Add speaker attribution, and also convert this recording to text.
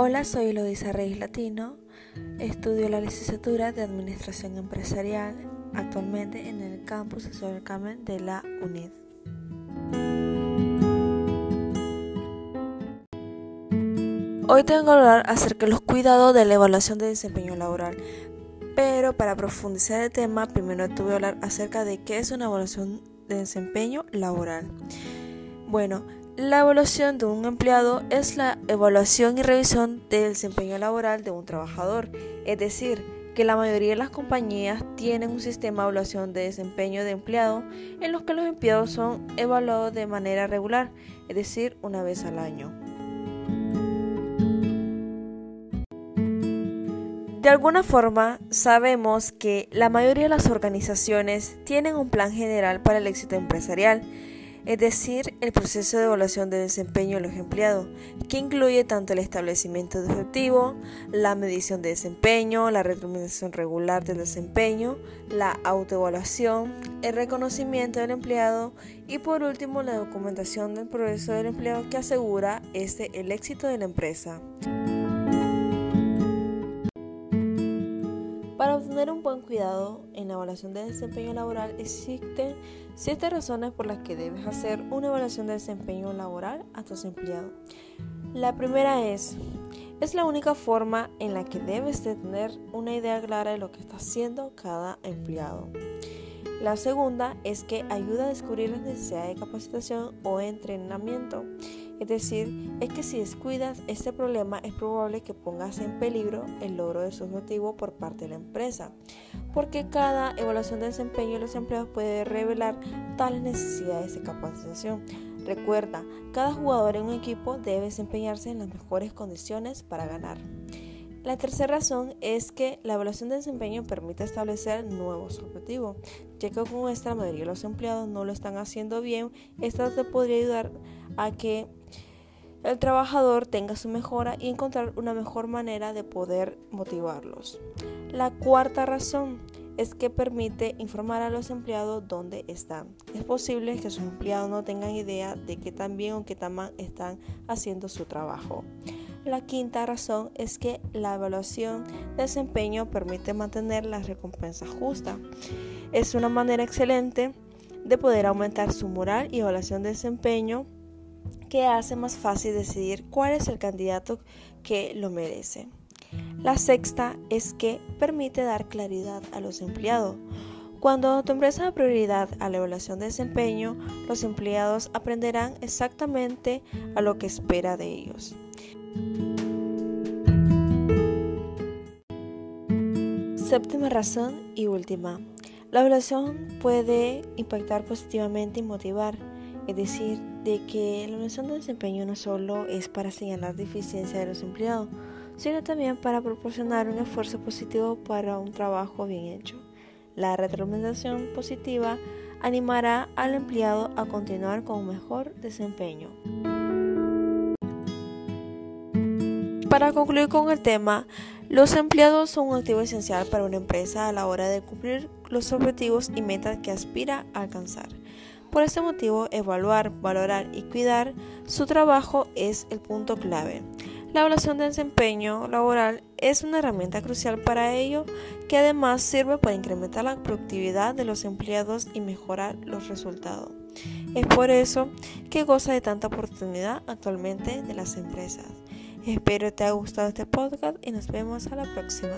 Speaker 1: Hola, soy Elodisa Reyes Latino. Estudio la licenciatura de Administración Empresarial actualmente en el campus Social Carmen de la UNID. Hoy tengo que hablar acerca de los cuidados de la evaluación de desempeño laboral. Pero para profundizar el tema, primero tuve que hablar acerca de qué es una evaluación de desempeño laboral. Bueno, la evaluación de un empleado es la evaluación y revisión del desempeño laboral de un trabajador, es decir, que la mayoría de las compañías tienen un sistema de evaluación de desempeño de empleado en los que los empleados son evaluados de manera regular, es decir, una vez al año. De alguna forma, sabemos que la mayoría de las organizaciones tienen un plan general para el éxito empresarial es decir, el proceso de evaluación de desempeño de los empleados, que incluye tanto el establecimiento de objetivos, la medición de desempeño, la retroalimentación regular del desempeño, la autoevaluación, el reconocimiento del empleado y por último la documentación del progreso del empleado que asegura este el éxito de la empresa. Obtener un buen cuidado en la evaluación de desempeño laboral existen siete razones por las que debes hacer una evaluación de desempeño laboral a tus empleados. La primera es, es la única forma en la que debes de tener una idea clara de lo que está haciendo cada empleado. La segunda es que ayuda a descubrir las necesidades de capacitación o entrenamiento. Es decir, es que si descuidas este problema es probable que pongas en peligro el logro de su objetivo por parte de la empresa, porque cada evaluación de desempeño de los empleados puede revelar tales necesidades de capacitación. Recuerda, cada jugador en un equipo debe desempeñarse en las mejores condiciones para ganar. La tercera razón es que la evaluación de desempeño permite establecer nuevos objetivos, ya que con esta la mayoría de los empleados no lo están haciendo bien, esta te podría ayudar a que el trabajador tenga su mejora y encontrar una mejor manera de poder motivarlos. La cuarta razón es que permite informar a los empleados dónde están. Es posible que sus empleados no tengan idea de qué tan bien o qué tan mal están haciendo su trabajo. La quinta razón es que la evaluación de desempeño permite mantener la recompensa justa. Es una manera excelente de poder aumentar su moral y evaluación de desempeño que hace más fácil decidir cuál es el candidato que lo merece. La sexta es que permite dar claridad a los empleados. Cuando tu empresa da prioridad a la evaluación de desempeño, los empleados aprenderán exactamente a lo que espera de ellos. Séptima razón y última. La evaluación puede impactar positivamente y motivar es decir, de que la evaluación de desempeño no solo es para señalar deficiencia de los empleados, sino también para proporcionar un esfuerzo positivo para un trabajo bien hecho. La retroalimentación positiva animará al empleado a continuar con un mejor desempeño. Para concluir con el tema, los empleados son un activo esencial para una empresa a la hora de cumplir los objetivos y metas que aspira a alcanzar. Por este motivo, evaluar, valorar y cuidar su trabajo es el punto clave. La evaluación de desempeño laboral es una herramienta crucial para ello que además sirve para incrementar la productividad de los empleados y mejorar los resultados. Es por eso que goza de tanta oportunidad actualmente de las empresas. Espero te haya gustado este podcast y nos vemos a la próxima.